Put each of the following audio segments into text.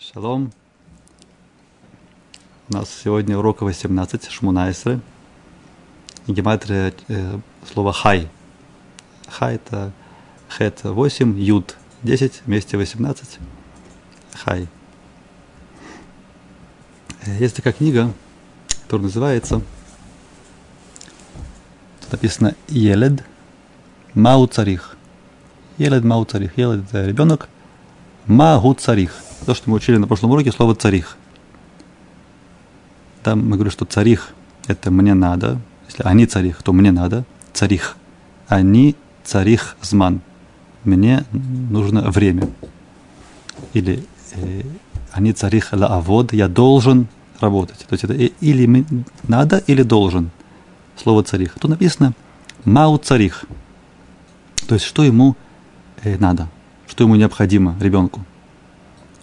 Шалом. У нас сегодня урок 18, Шмунайсры. Гематрия э, слова хай. Хай это хет 8, юд 10, вместе 18. Хай. Э, есть такая книга, которая называется, тут написано Елед Мау Царих. Елед Мау Царих. Елед ребенок. Магу Царих то, что мы учили на прошлом уроке, слово царих. Там мы говорим, что царих – это мне надо. Если они царих, то мне надо. Царих. Они царих зман. Мне нужно время. Или э, они царих лаавод, я должен работать. То есть это или надо, или должен. Слово царих. Тут написано мау царих. То есть что ему э, надо, что ему необходимо ребенку.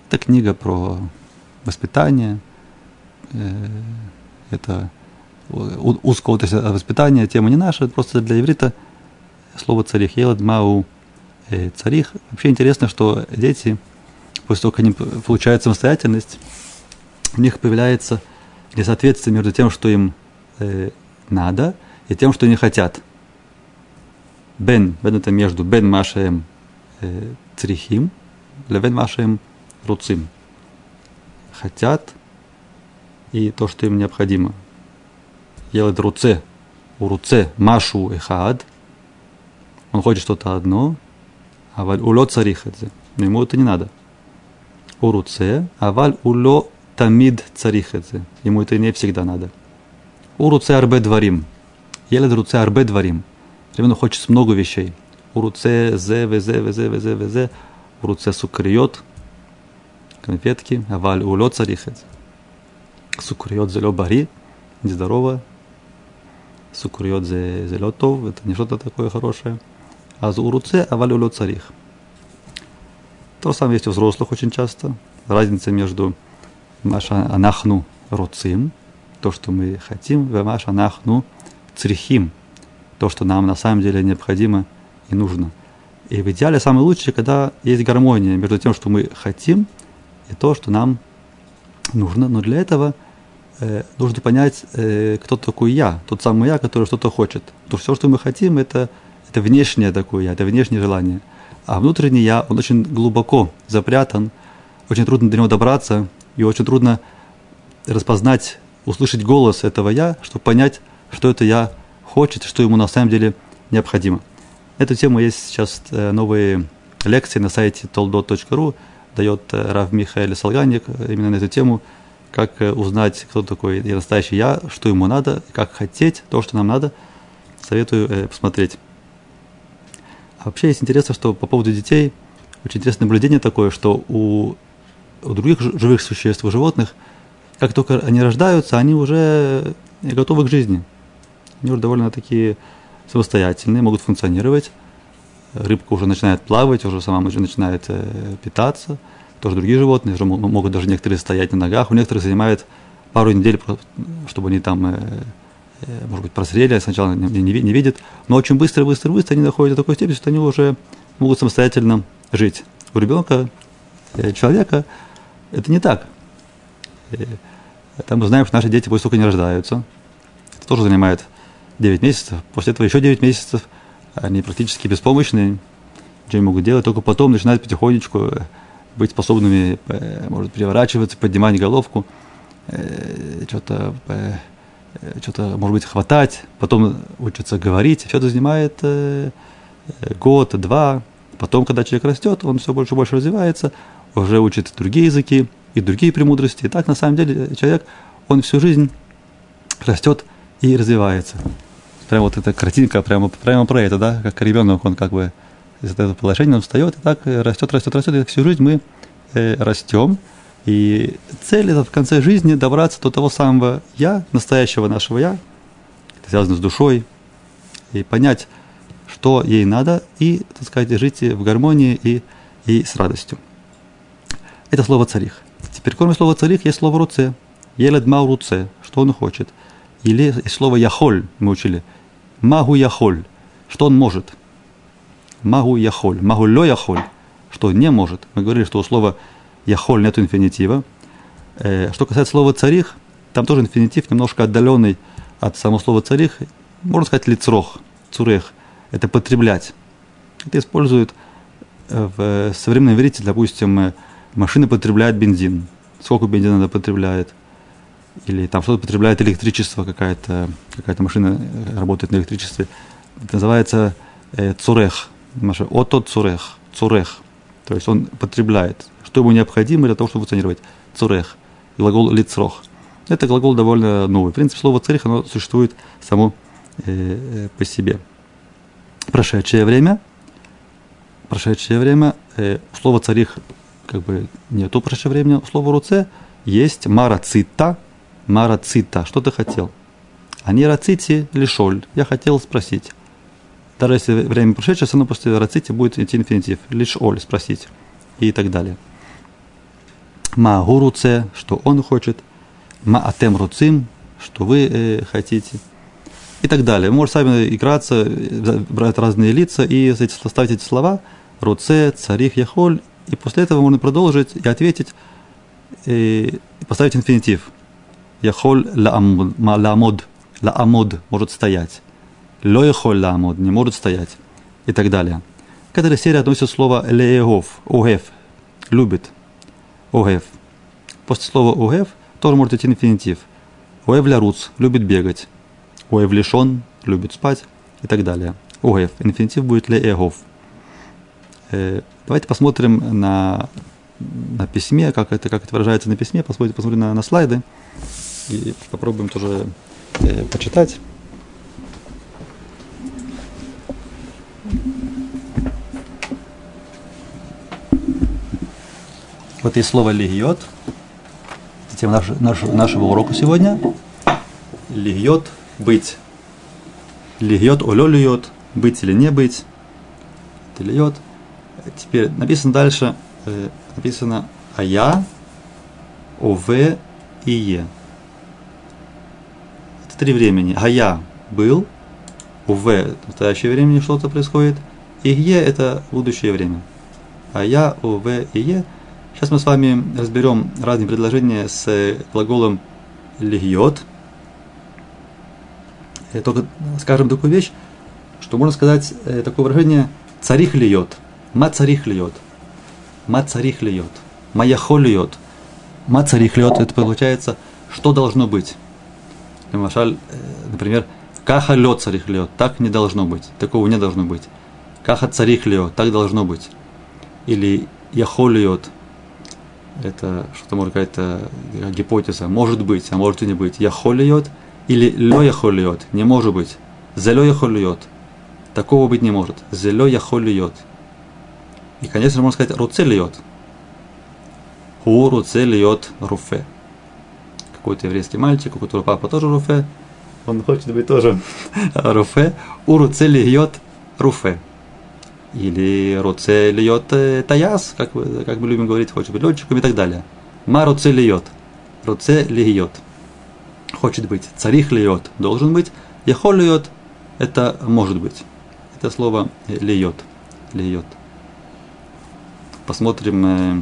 Это книга про воспитание. Э, это узкого воспитания, тема не наша, просто для иврита слово царих. Елад мау э, царих. Вообще интересно, что дети, после того, как они получают самостоятельность, у них появляется несоответствие между тем, что им э, надо, и тем, что они хотят. Бен, бен это между бен машаем э, црихим, левен машаем руцим. Хотят и то, что им необходимо. Делает руце, у руце машу эхад. Он хочет что-то одно, а валь уло царихадзе. Но ему это не надо. У руце, а валь уло тамид царихадзе. Ему это не всегда надо. У руце арбе дворим. Елед руце арбе дворим. Ребенок хочет много вещей. У руце зе, везе, везе, везе, везе. У руце сукриот – конфетки, аваль улет царихет. Сукурьет зелё бари, нездорово. Сукурьет зелё тов, это не что-то такое хорошее. А за уруце аваль улет царих. То же самое есть у взрослых очень часто. Разница между маша анахну руцим, то, что мы хотим, и маша анахну црихим, то, что нам на самом деле необходимо и нужно. И в идеале самое лучшее, когда есть гармония между тем, что мы хотим, то, что нам нужно. Но для этого э, нужно понять, э, кто такой я, тот самый я, который что-то хочет. То все, что мы хотим, это, это внешнее такое я, это внешнее желание. А внутренний я, он очень глубоко запрятан, очень трудно до него добраться, и очень трудно распознать, услышать голос этого я, чтобы понять, что это я хочет, что ему на самом деле необходимо. Эту тему есть сейчас э, новые лекции на сайте toldot.ru, дает э, Рав Михаил Салганик э, именно на эту тему, как э, узнать, кто такой настоящий я, что ему надо, как хотеть то, что нам надо. Советую посмотреть. А вообще есть интересно, что по поводу детей, очень интересное наблюдение такое, что у, у других живых существ, у животных, как только они рождаются, они уже готовы к жизни. Они уже довольно такие самостоятельные, могут функционировать рыбка уже начинает плавать, уже сама уже начинает э, питаться, тоже другие животные уже могут даже некоторые стоять на ногах, у некоторых занимает пару недель, чтобы они там, э, э, может быть, прозрели, сначала не, не, не видят, но очень быстро, быстро, быстро они доходят до такой степени, что они уже могут самостоятельно жить. У ребенка, человека, это не так. Там мы знаем, что наши дети после как они рождаются, это тоже занимает 9 месяцев, после этого еще 9 месяцев – они практически беспомощны, ничего не могут делать, только потом начинают потихонечку э, быть способными, э, может, переворачиваться, поднимать головку, э, что-то, что-то, может быть, хватать, потом учатся говорить. Все это занимает год, два. Потом, когда человек растет, он все больше и больше развивается, уже учит другие языки и другие премудрости. И так, на самом деле, человек, он всю жизнь растет и развивается прям вот эта картинка прямо, прямо про это, да, как ребенок, он как бы из этого положения он встает и так растет, растет, растет, и всю жизнь мы э, растем. И цель это в конце жизни добраться до того самого я, настоящего нашего я, связано с душой, и понять, что ей надо, и, так сказать, жить в гармонии и, и с радостью. Это слово царих. Теперь, кроме слова царих, есть слово руце. Елед мау руце, что он хочет. Или слово яхоль, мы учили – Магу яхоль, что он может. Магу яхоль, магу лё яхоль, что не может. Мы говорили, что у слова яхоль нету инфинитива. Э, что касается слова царих, там тоже инфинитив немножко отдаленный от самого слова царих. Можно сказать лицрох, цурех. Это потреблять. Это используют э, в современном иврите, допустим, э, машина потребляет бензин. Сколько бензина она потребляет? Или там что-то потребляет электричество, какая-то какая машина работает на электричестве. Это называется э, цурех. Ото цурех. Цурех. То есть он потребляет, что ему необходимо для того, чтобы функционировать. Цурех. Глагол лицрох. Это глагол довольно новый. В принципе, слово царих, оно существует само э, э, по себе. Прошедшее время. Прошедшее время. Э, слово царих как бы нету прошедшего времени. У слова руце есть марацита. Что ты хотел? А не рацити или шоль. Я хотел спросить. Даже если время прошедшее, все равно после рацити будет идти инфинитив. Лишь оль спросить. И так далее. Ма гуруце, что он хочет. Ма атем руцим, что вы э, хотите. И так далее. Вы можете сами играться, брать разные лица и составить эти слова. Руце, царих, яхоль. И после этого можно продолжить и ответить, и поставить инфинитив. Яхоль ла-амод. Ла-амод может стоять. Ло яхоль ла-амод не может стоять. И так далее. К этой серии относится слово леегов, огев, любит, огев. После слова огев тоже может идти инфинитив. Огев ляруц, любит бегать. Огев лишен, любит спать и так далее. Огев, инфинитив будет леегов. Давайте посмотрим на, на письме, как это, как это выражается на письме, посмотрим, посмотрим на, на слайды и попробуем тоже э, почитать. Вот есть слово «легиот». Тема наш, наш, нашего урока сегодня. «Легиот» – «быть». «Легиот» – «олё льет», «быть» или «не быть». Это. Теперь написано дальше, э, написано «ая», «ов» и «е». Три времени. «Ая» – «был», «ов» – в настоящее время что-то происходит, и «е» – это будущее время. «Ая», «ов» и «е» – Сейчас мы с вами разберем разные предложения с глаголом легиот. Только скажем такую вещь, что можно сказать э, такое выражение царих льет, ма царих льет, ма царих льет, маяхо льет. Ма царих льет, это получается, что должно быть. Э, например, каха лед царих льет, так не должно быть, такого не должно быть. Каха царих льет, так должно быть. Или яхо льет, это что-то может какая-то гипотеза, может быть, а может и не быть. Яхолиот или лё яхолиот, не может быть. Зелё яхолиот. Такого быть не может. Зелё яхолиот. И, конечно, можно сказать руцелиот. Ху руцелиот руфе. Какой-то еврейский мальчик, у которого папа тоже руфе, он хочет быть тоже руфе. У руцелиот руфе. Или роце льет э, таяс, как, как мы любим говорить, хочет быть летчиком и так далее. Ма роце льет. Роце льет. Хочет быть. Царих льет. Должен быть. Яхол льет. Это может быть. Это слово льет. Льет. Посмотрим э,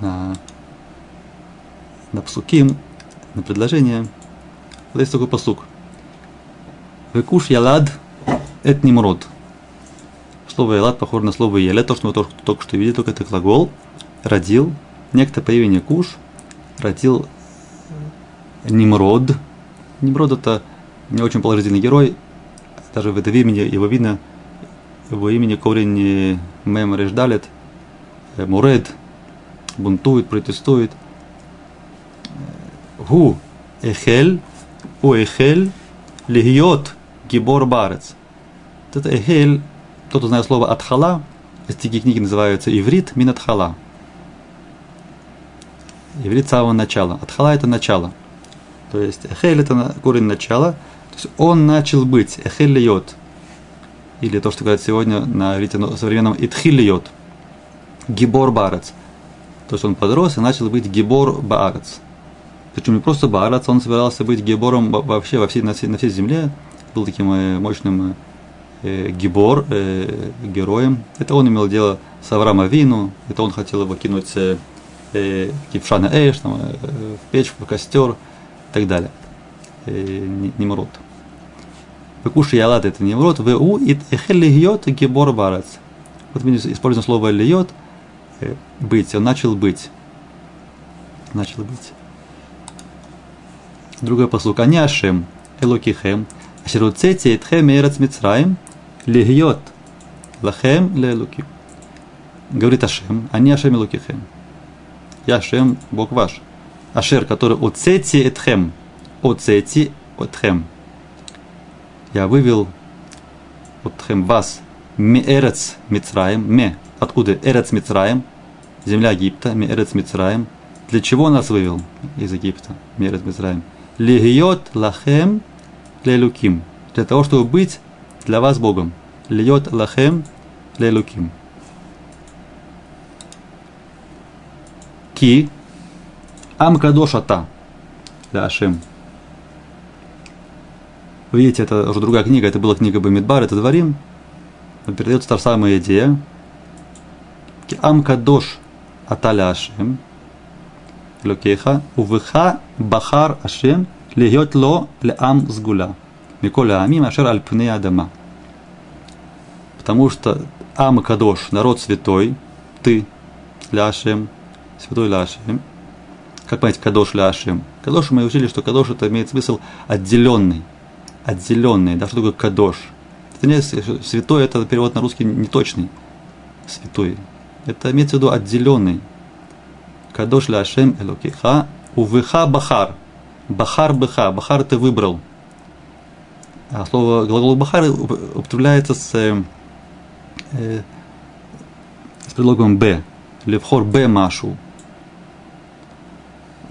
на, на псуким, на предложение. Вот есть такой посук. Векуш ялад эт нимрод. Слово «элат» похоже на слово «еле», то, что мы только, только что видели, только это глагол. Родил. Некто по имени Куш родил Нимрод. Нимрод – это не очень положительный герой. Даже в этом имени его видно, его имени корень мем реждалет, э, муред, бунтует, протестует. Гу эхель, у эхель, легиот, гибор барец. Это эхель кто-то знает слово «атхала», такие книги называются «Иврит мин атхала». Иврит самого начала. Атхала – это начало. То есть эхель – это корень начала. То есть он начал быть. Эхель льет. Или то, что говорят сегодня на иврите современном «итхил льет». Гибор барец. То есть он подрос и начал быть гибор баарец. Причем не просто баарец, он собирался быть гибором вообще во всей, на, всей, на всей земле. Был таким э, мощным э, Гибор, э, героем. Это он имел дело с Авраама Вину, это он хотел его кинуть э, э, в Шана Эш, там, э, в печь, в костер и так далее. Э, Немрод. Выкуши ялат это Немрод, у и эхеллигиот гибор барац. Вот мы используем слово льет, э, быть, он начал быть. Начал быть. Другой послуг. Они Ашем, Элокихем, Ашеруцете Этхем Эрец Мицраим, Лигьот, Лахем Лелуким. Говорит Ашем, они Ашем Элокихем. Я Ашем, Бог ваш. Ашер, который Оцети Этхем, Оцети Этхем. Я вывел Отхем вас, Меэрец Мицраим, Ме, откуда Эрец Мицраим, земля Египта, Меэрец Мицраим. Для чего нас вывел из Египта, Меэрец Мицраим? Лигиот лахем лелуким. Для того, чтобы быть для вас Богом. Льет лахем лелуким. Ки ам кадошата ляшем. Видите, это уже другая книга, это была книга Бамидбар, это Дворим. Передается та самая идея. Ки ам Ашем. Локеха, увыха бахар Ашем, льет ло леам сгуля. Миколя амим ашер альпне адама. Потому что Ам Кадош, народ святой, ты, Ляшем, святой Ляшем. Как понять Кадош Ляшем? Кадош мы учили, что Кадош это имеет смысл отделенный. Отделенный. Да, что такое Кадош? Святой это перевод на русский неточный. Святой. Это имеется в виду отделенный. Кадош ляшем элокиха, увыха бахар. Бахар быха. Бахар ты выбрал. А слово глагол бахар употребляется с, э, с предлогом б. Левхор б машу.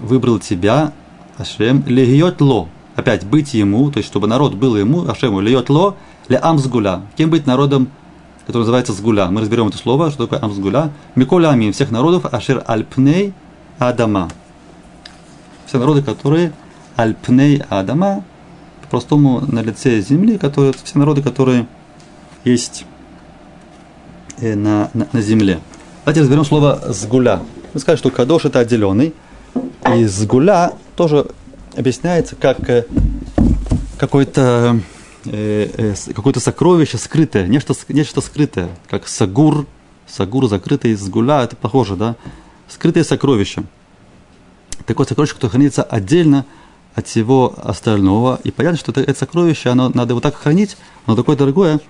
Выбрал тебя, Ашем, легиот ло. Опять быть ему, то есть чтобы народ был ему, Ашему, легиот ло, ле амсгуля. Кем быть народом который называется сгуля. Мы разберем это слово, что такое амсгуля. Миколя амин, всех народов, ашир альпней адама. Все народы, которые альпней адама, по-простому на лице земли, которые, все народы, которые есть э, на, на, на земле. Давайте разберем слово сгуля. Мы сказали, что кадош это отделенный, и сгуля тоже объясняется как э, какой-то Э, э, какое-то сокровище скрытое, нечто, нечто скрытое, как сагур, сагур закрытый из гуля, это похоже, да? Скрытое сокровище. Такое сокровище, которое хранится отдельно от всего остального. И понятно, что это, это сокровище, оно надо его так хранить, оно такое дорогое,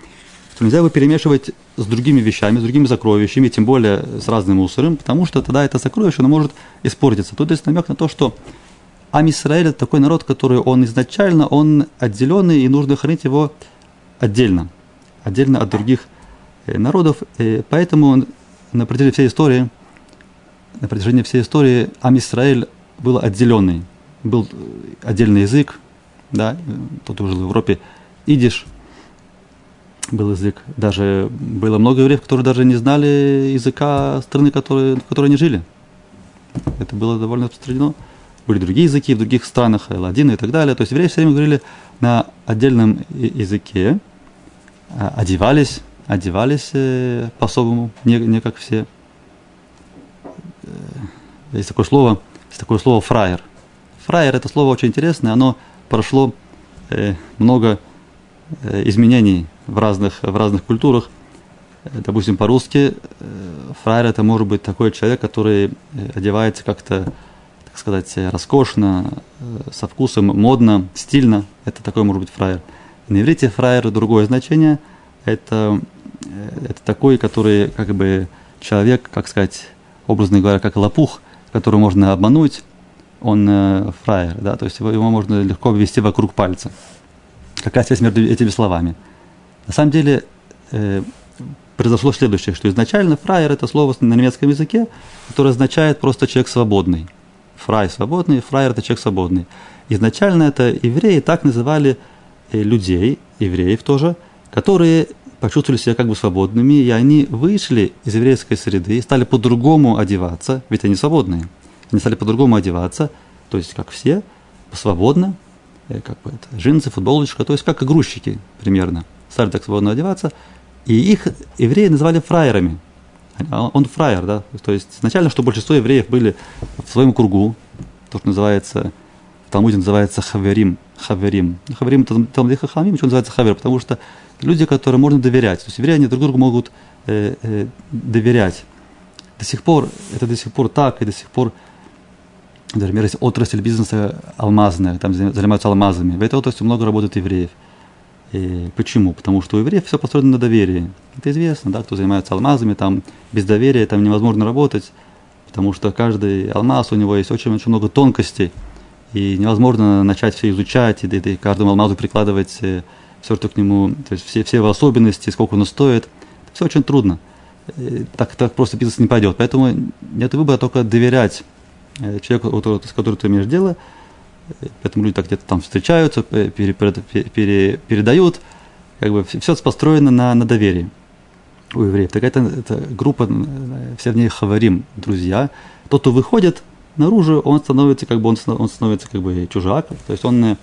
что нельзя его перемешивать с другими вещами, с другими сокровищами, тем более с разным мусором, потому что тогда это сокровище, оно может испортиться. Тут есть намек на то, что Ам Исраэль это такой народ, который он изначально, он отделенный, и нужно хранить его отдельно, отдельно от других э, народов. И поэтому он, на протяжении всей истории, на протяжении всей истории Ам Исраэль был отделенный, был отдельный язык, да, тот жил в Европе, идиш был язык. Даже было много евреев, которые даже не знали языка страны, которые, в которой они жили. Это было довольно распространено были другие языки в других странах, ладины и так далее. То есть евреи все время говорили на отдельном языке, а, одевались, одевались э, по-особому, не, не как все. Э, есть такое слово, есть такое слово фраер. Фраер это слово очень интересное, оно прошло э, много изменений в разных, в разных культурах. Допустим, по-русски фраер это может быть такой человек, который одевается как-то так сказать, роскошно, э, со вкусом, модно, стильно. Это такой может быть фраер. На иврите фраер другое значение. Это, э, это такой, который как бы человек, как сказать, образно говоря, как лопух, которого можно обмануть, он э, фраер, да, то есть его, его можно легко ввести вокруг пальца. Какая связь между этими словами? На самом деле э, произошло следующее, что изначально фраер это слово на немецком языке, которое означает просто человек свободный фрай свободный, фраер это человек свободный. Изначально это евреи так называли э, людей, евреев тоже, которые почувствовали себя как бы свободными, и они вышли из еврейской среды и стали по-другому одеваться, ведь они свободные. Они стали по-другому одеваться, то есть как все, свободно, э, как бы это, джинсы, футболочка, то есть как игрушечки примерно. стали так свободно одеваться, и их евреи называли фраерами. А он фраер, да, то есть изначально, что большинство евреев были в своем кругу, то, что называется, в Талмуде называется хаверим, хаверим. Хаверим это Талмуде Хахамим, почему называется хавер, потому что люди, которым можно доверять, то есть евреи, они друг другу могут э, э, доверять. До сих пор, это до сих пор так, и до сих пор, например, есть отрасль бизнеса алмазная, там занимаются алмазами, в этой отрасли много работает евреев – почему? Потому что у евреев все построено на доверии. Это известно, да, кто занимается алмазами, там без доверия там невозможно работать, потому что каждый алмаз, у него есть очень-очень много тонкостей, и невозможно начать все изучать, и, и, каждому алмазу прикладывать э, все, что к нему, то есть все, все его особенности, сколько он стоит. Все очень трудно. И так, так просто бизнес не пойдет. Поэтому нет выбора только доверять э, человеку, с которым ты имеешь дело – поэтому люди так где-то там встречаются, пере, пере, передают, как бы все построено на, на доверии у евреев. Так это, это группа, все в ней хаварим, друзья. Тот, кто выходит наружу, он становится как бы он, он становится как бы чужак, то есть он,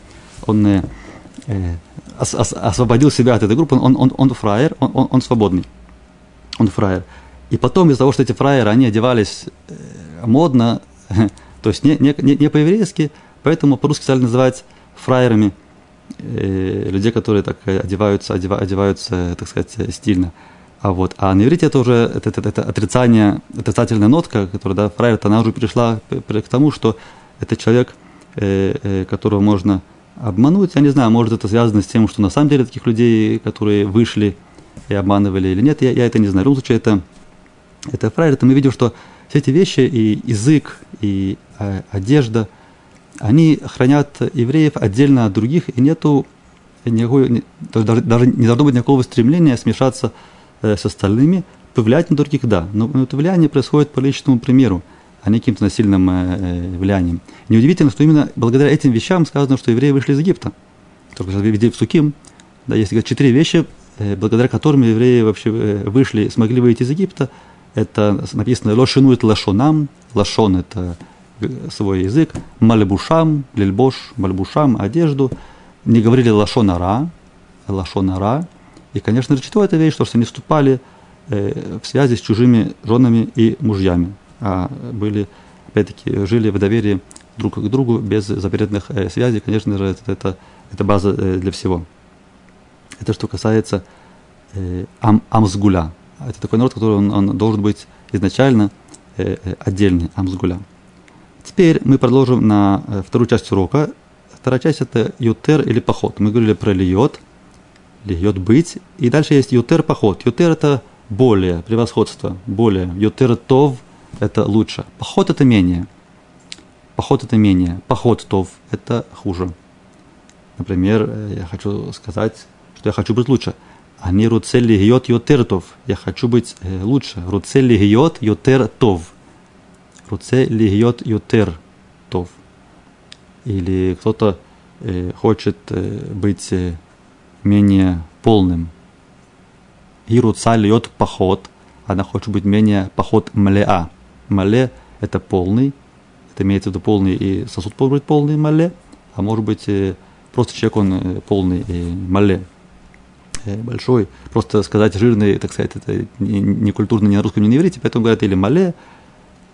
он э, ос, ос, освободил себя от этой группы, он, он, он фраер, он, он, он свободный, он фраер. И потом из-за того, что эти фраеры, они одевались э, модно, то есть не, не, не по-еврейски, Поэтому по-русски стали называть фраерами э, людей, которые так одеваются, одева, одеваются, так сказать, стильно. А вот, а на иврите это уже это, это, это отрицание, отрицательная нотка, которая, да, фраер, она уже пришла к тому, что это человек, э, э, которого можно обмануть. Я не знаю, может это связано с тем, что на самом деле таких людей, которые вышли и обманывали или нет, я, я это не знаю. В любом случае, это, это фраер, это мы видим, что все эти вещи, и язык, и э, одежда – они хранят евреев отдельно от других, и нету никакой, даже, даже не должно быть никакого стремления смешаться э, с остальными, повлиять на других, да, но, это влияние происходит по личному примеру, а не каким-то насильным э, э влиянием. Неудивительно, что именно благодаря этим вещам сказано, что евреи вышли из Египта. Только сейчас видели в Суким, да, есть четыре вещи, э, благодаря которым евреи вообще э, вышли, смогли выйти из Египта. Это написано «Лошинует лашонам», лашон – это свой язык, мальбушам, лильбош, мальбушам, одежду, не говорили лашонара, лашонара. И, конечно же, четвертая вещь, что они вступали э, в связи с чужими женами и мужьями, а были, опять-таки, жили в доверии друг к другу без запретных э, связей. Конечно же, это, это, это база э, для всего. Это что касается э, ам, амсгуля. Это такой народ, который он, он должен быть изначально э, э отдельный, амсгуля. Теперь мы продолжим на э, вторую часть урока. Вторая часть это ютер или поход. Мы говорили про льет, льет быть. И дальше есть ютер поход. Ютер это более, превосходство, более. Ютер тов это лучше. Поход это менее. Поход это менее. Поход тов это хуже. Например, э, я хочу сказать, что я хочу быть лучше. Они руцели йотер тов. Я хочу быть э, лучше. Руцели гиот йотер тов רוצה להיות יותר טוב. Или кто-то э, хочет э, быть э, менее полным. И руца льет поход, она хочет быть менее поход млеа. Мале – это полный, это имеется в виду полный и сосуд может быть полный мале, а может быть э, просто человек он э, полный и мале э, большой. Просто сказать жирный, так сказать, это не, не культурно ни на русском, ни на иврите, поэтому говорят или мале,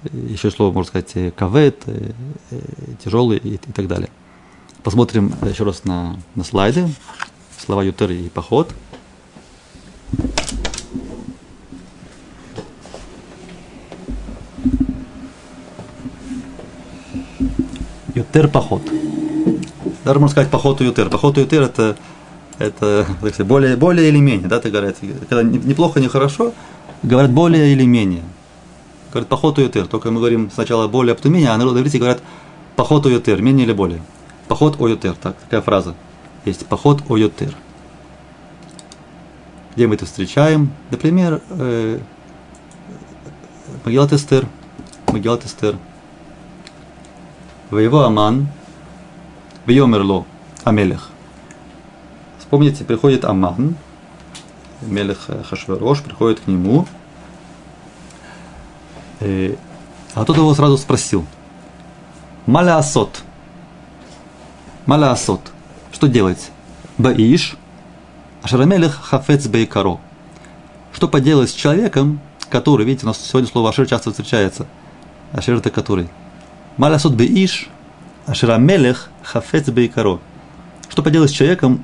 еще слово, можно сказать, э, кавет, э, э, тяжелый и, и так далее. Посмотрим еще раз на, на слайды. Слова ютер и поход. Ютер поход. Даже можно сказать поход ютер. Поход ютер это, это сказать, более, более или менее, да, ты говорят. Когда неплохо, не хорошо, говорят более или менее говорят поход уютер. Только мы говорим сначала более, а потом менее, а на иврите говорят поход уютер, менее или более. Поход уютер, так, такая фраза есть. Поход уютер. Где мы это встречаем? Например, э, Магилат Эстер. Магилат Эстер. Воево Аман. Вьомерло Амелех. Вспомните, приходит Аман, Мелех Хашверош, приходит к нему, Э, а тот его сразу спросил. Маля асот. Маля асот. Что делать? Баиш. Ашарамелех хафец бейкаро. Что поделать с человеком, который, видите, у нас сегодня слово ашер часто встречается. Ашер это который. Малясот беиш, ашерамелех хафец бейкаро. Что поделать с человеком,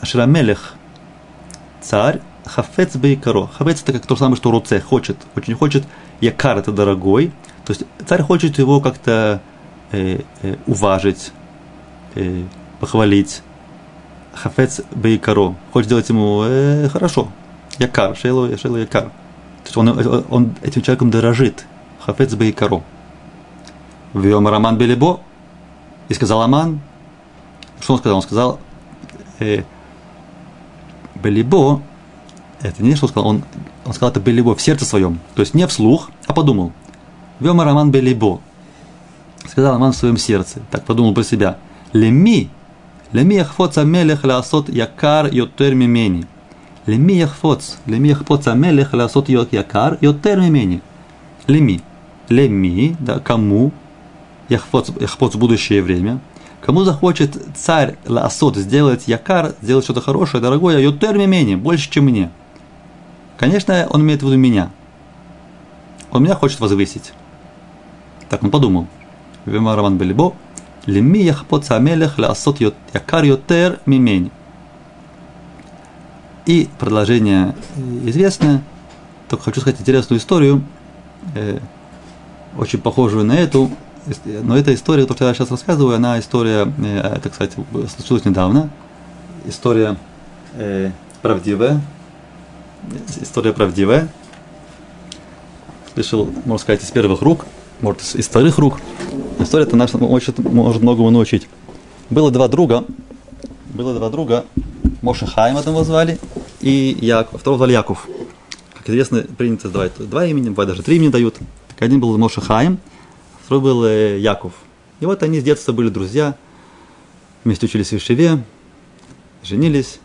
ашерамелех, царь, хафец бейкаро. Хафец это как то самое, что руце, хочет, очень хочет. Якар это дорогой. То есть царь хочет его как-то э, э, уважить, э, похвалить. Хафец бейкаро. Хочет сделать ему э, хорошо. Якар, шейло, шейло якар. То есть он, он этим человеком дорожит. Хафец бейкаро. Вьем Роман Белебо. И сказал Аман. Что он сказал? Он сказал, э, Белибо, это не что сказал, он, он сказал это Белибо в сердце своем, то есть не вслух, а подумал. Вема Роман Белибо. Сказал Аман в своем сердце, так подумал про себя. Леми, леми яхфоц амелех лаасот якар йотер мимени. Леми яхфоц, леми яхфоц амелех лаасот якар йотер мимени. Леми, леми, да, кому, яхфоц, яхфоц будущее время, Кому захочет царь Лаосот сделать якар, сделать что-то хорошее, дорогое, ютер менее, больше, чем мне. Конечно, он имеет в виду меня. Он меня хочет возвысить. Так он подумал. Вемараман Белибо, леми яхпот самелех лаосот якар ютер мимени. И продолжение известное. Только хочу сказать интересную историю, э, очень похожую на эту, но эта история, то, что я сейчас рассказываю, она история, э, это, кстати, случилось недавно. История э, правдивая. История правдивая. Слышал, можно сказать, из первых рук, может, из вторых рук. История это наша может, может многому научить. Было два друга, было два друга, Моше Хайм одного звали, и Яков, второго звали Яков. Как известно, принято давать два имени, бывает даже три имени дают. Так один был Моше Хайм, второй был э, Яков. И вот они с детства были друзья, вместе учились в Ишеве, женились,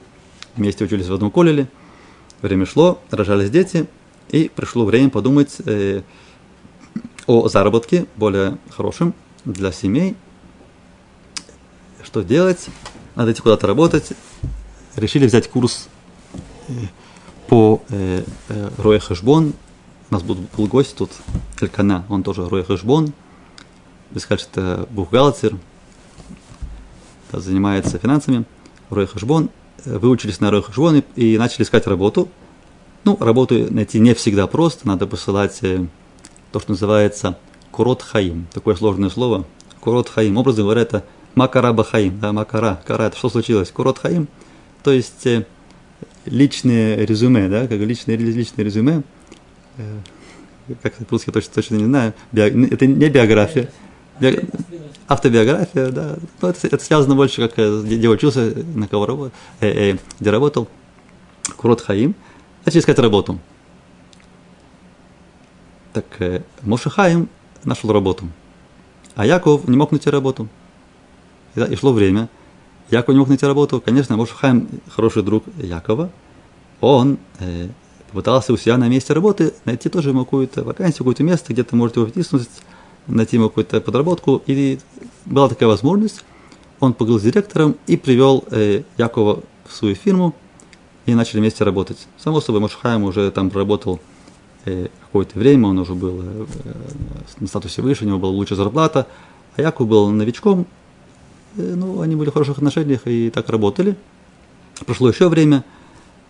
вместе учились в одном колеле. Время шло, рожались дети, и пришло время подумать э, о заработке более хорошем для семей. Что делать? Надо идти куда-то работать. Решили взять курс э, по э, э, Роя Хэшбон. У нас был, был гость тут, Элькана, он тоже Роя Хэшбон вы скажете, это бухгалтер, занимается финансами, Рой Хашбон, выучились на Рой Хашбон и, начали искать работу. Ну, работу найти не всегда просто, надо посылать э, то, что называется Курот Хаим, такое сложное слово. Курот Хаим, образно говоря, это Макара Бахаим, да, Макара, Кара, это что случилось? Курот Хаим, то есть э, личное резюме, да, как личное, личное резюме, э, как по-русски точно, точно не знаю, био, это не биография, Автобиография, да. Но это, это связано больше, как э, где учился, на кого работал, э, э, где работал. Курот Хаим. Начали искать работу. Так э, Моше Хаим нашел работу. А Яков не мог найти работу. И, и шло время. Яков не мог найти работу. Конечно, Моше Хаим хороший друг Якова. Он э, попытался у себя на месте работы найти тоже какую-то вакансию, какое-то место, где-то может его втиснуть найти ему какую-то подработку. И была такая возможность. Он поговорил с директором и привел э, Якова в свою фирму и начали вместе работать. Само собой, Мошхайм уже там проработал э, какое-то время, он уже был э, на статусе выше, у него была лучшая зарплата, а Яков был новичком. Э, ну, они были в хороших отношениях и так работали. Прошло еще время,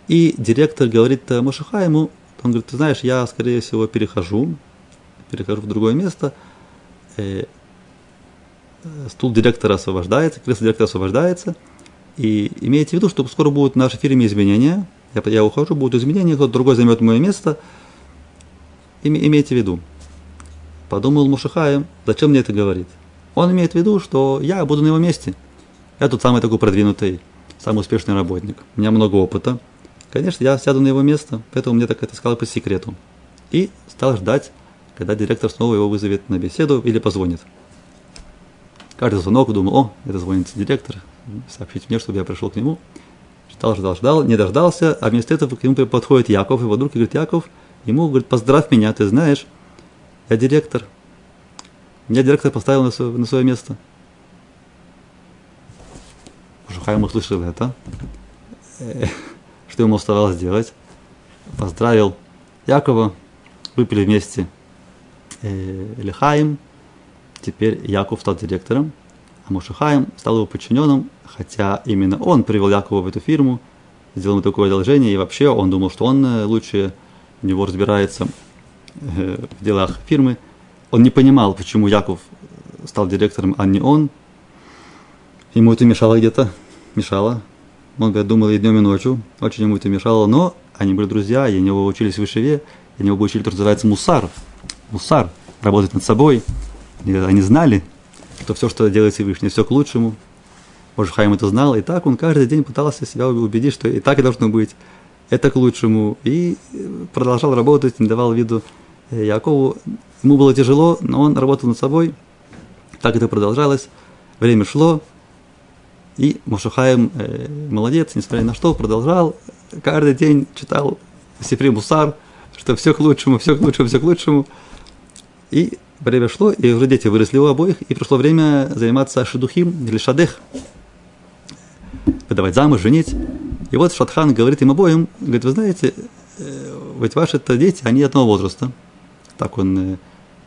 и директор говорит Мошхайму, он говорит, ты знаешь, я, скорее всего, перехожу, перехожу в другое место – э, стул директора освобождается, кресло директора освобождается. И имейте в виду, что скоро будут в нашей фирме изменения. Я, я ухожу, будут изменения, кто-то другой займет мое место. Име, имейте в виду. Подумал Мушахаем, зачем мне это говорит? Он имеет в виду, что я буду на его месте. Я тут самый такой продвинутый, самый успешный работник. У меня много опыта. Конечно, я сяду на его место, поэтому мне так это сказал по секрету. И стал ждать когда директор снова его вызовет на беседу или позвонит. Каждый звонок думал, о, это звонит директор, сообщить мне, чтобы я пришел к нему. Ждал, ждал, ждал, не дождался, а вместо этого к нему подходит Яков, его друг, и говорит, Яков, ему говорит, поздравь меня, ты знаешь, я директор. Меня директор поставил на свое, на свое место. Жухайм услышал это. э, что ему оставалось делать? Поздравил Якова, выпили вместе э, Лихаим, теперь Яков стал директором, а Мушахаим стал его подчиненным, хотя именно он привел Якова в эту фирму, сделал ему такое одолжение, и вообще он думал, что он э, лучше него разбирается э, в делах фирмы. Он не понимал, почему Яков стал директором, а не он. Ему это мешало где-то, мешало. Он говорит, думал и днем, и ночью, очень ему это мешало, но они были друзья, и они его учились в Ишеве, они его учили, что называется мусар. Мусар, работать над собой. И они знали, что все, что делает Всевышний, все к лучшему. Может, Хайм это знал, и так он каждый день пытался себя убедить, что и так и должно быть, это к лучшему. И продолжал работать, не давал виду э, Якову. Ему было тяжело, но он работал над собой. Так это продолжалось. Время шло, и Мушахаем э, молодец, несмотря на что, продолжал. Каждый день читал Сифри Мусар, что все к лучшему, все к лучшему, все к лучшему. И время шло, и уже дети выросли у обоих, и пришло время заниматься шедухим или шадех, выдавать замуж, женить. И вот Шатхан говорит им обоим, говорит, вы знаете, э, ведь ваши-то дети, они одного возраста. Так он, э,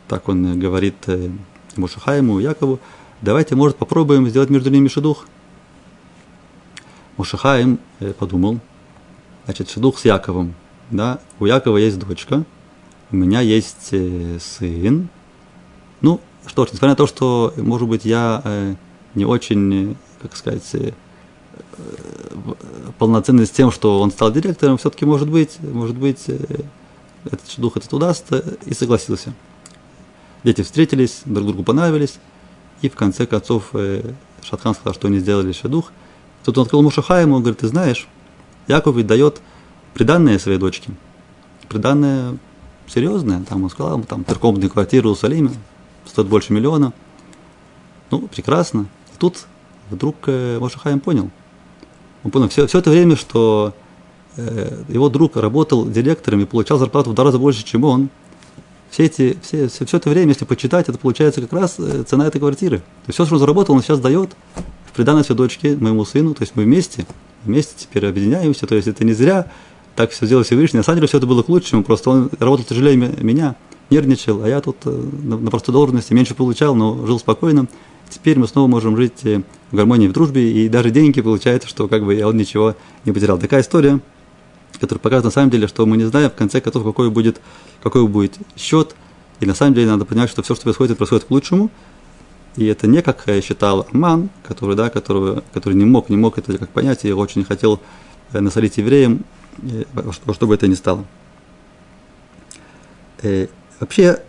так он говорит э, Мушахаему, Якову, давайте, может, попробуем сделать между ними шедух. Мушахаим подумал, значит, шедух с Яковом. Да, у Якова есть дочка, у меня есть сын, ну, что ж, несмотря на то, что, может быть, я э, не очень, как сказать, э, полноценный с тем, что он стал директором, все-таки, может быть, может быть, э, этот дух этот удастся, и согласился. Дети встретились, друг другу понравились, и в конце концов э, Шатхан сказал, что они сделали шадух. Тут он открыл Мушаха ему, говорит, ты знаешь, Яков ведь дает приданное своей дочке. Приданное серьезное, там он сказал, там трехкомнатную квартиру в Иерусалиме, стоит больше миллиона. Ну, прекрасно. И тут вдруг э, Мошахаем понял. Он понял все, все это время, что э, его друг работал директором и получал зарплату в два раза больше, чем он. Все, эти, все, все, все это время, если почитать, это получается как раз э, цена этой квартиры. То есть все, что он заработал, он сейчас дает в приданность своей дочке, моему сыну. То есть мы вместе, вместе теперь объединяемся. То есть это не зря так все сделал Всевышний. На самом деле все это было к лучшему, просто он работал тяжелее меня нервничал, а я тут э, на, на простой должности меньше получал, но жил спокойно. Теперь мы снова можем жить э, в гармонии, в дружбе, и даже деньги получается, что как бы он ничего не потерял. Такая история, которая показывает на самом деле, что мы не знаем в конце концов, какой будет, какой будет счет, и на самом деле надо понимать, что все, что происходит, происходит к лучшему, и это не как э, считал Аман, который, да, который, который не мог, не мог это как понять, и очень хотел насолить евреям, во что бы это ни стало. Вообще,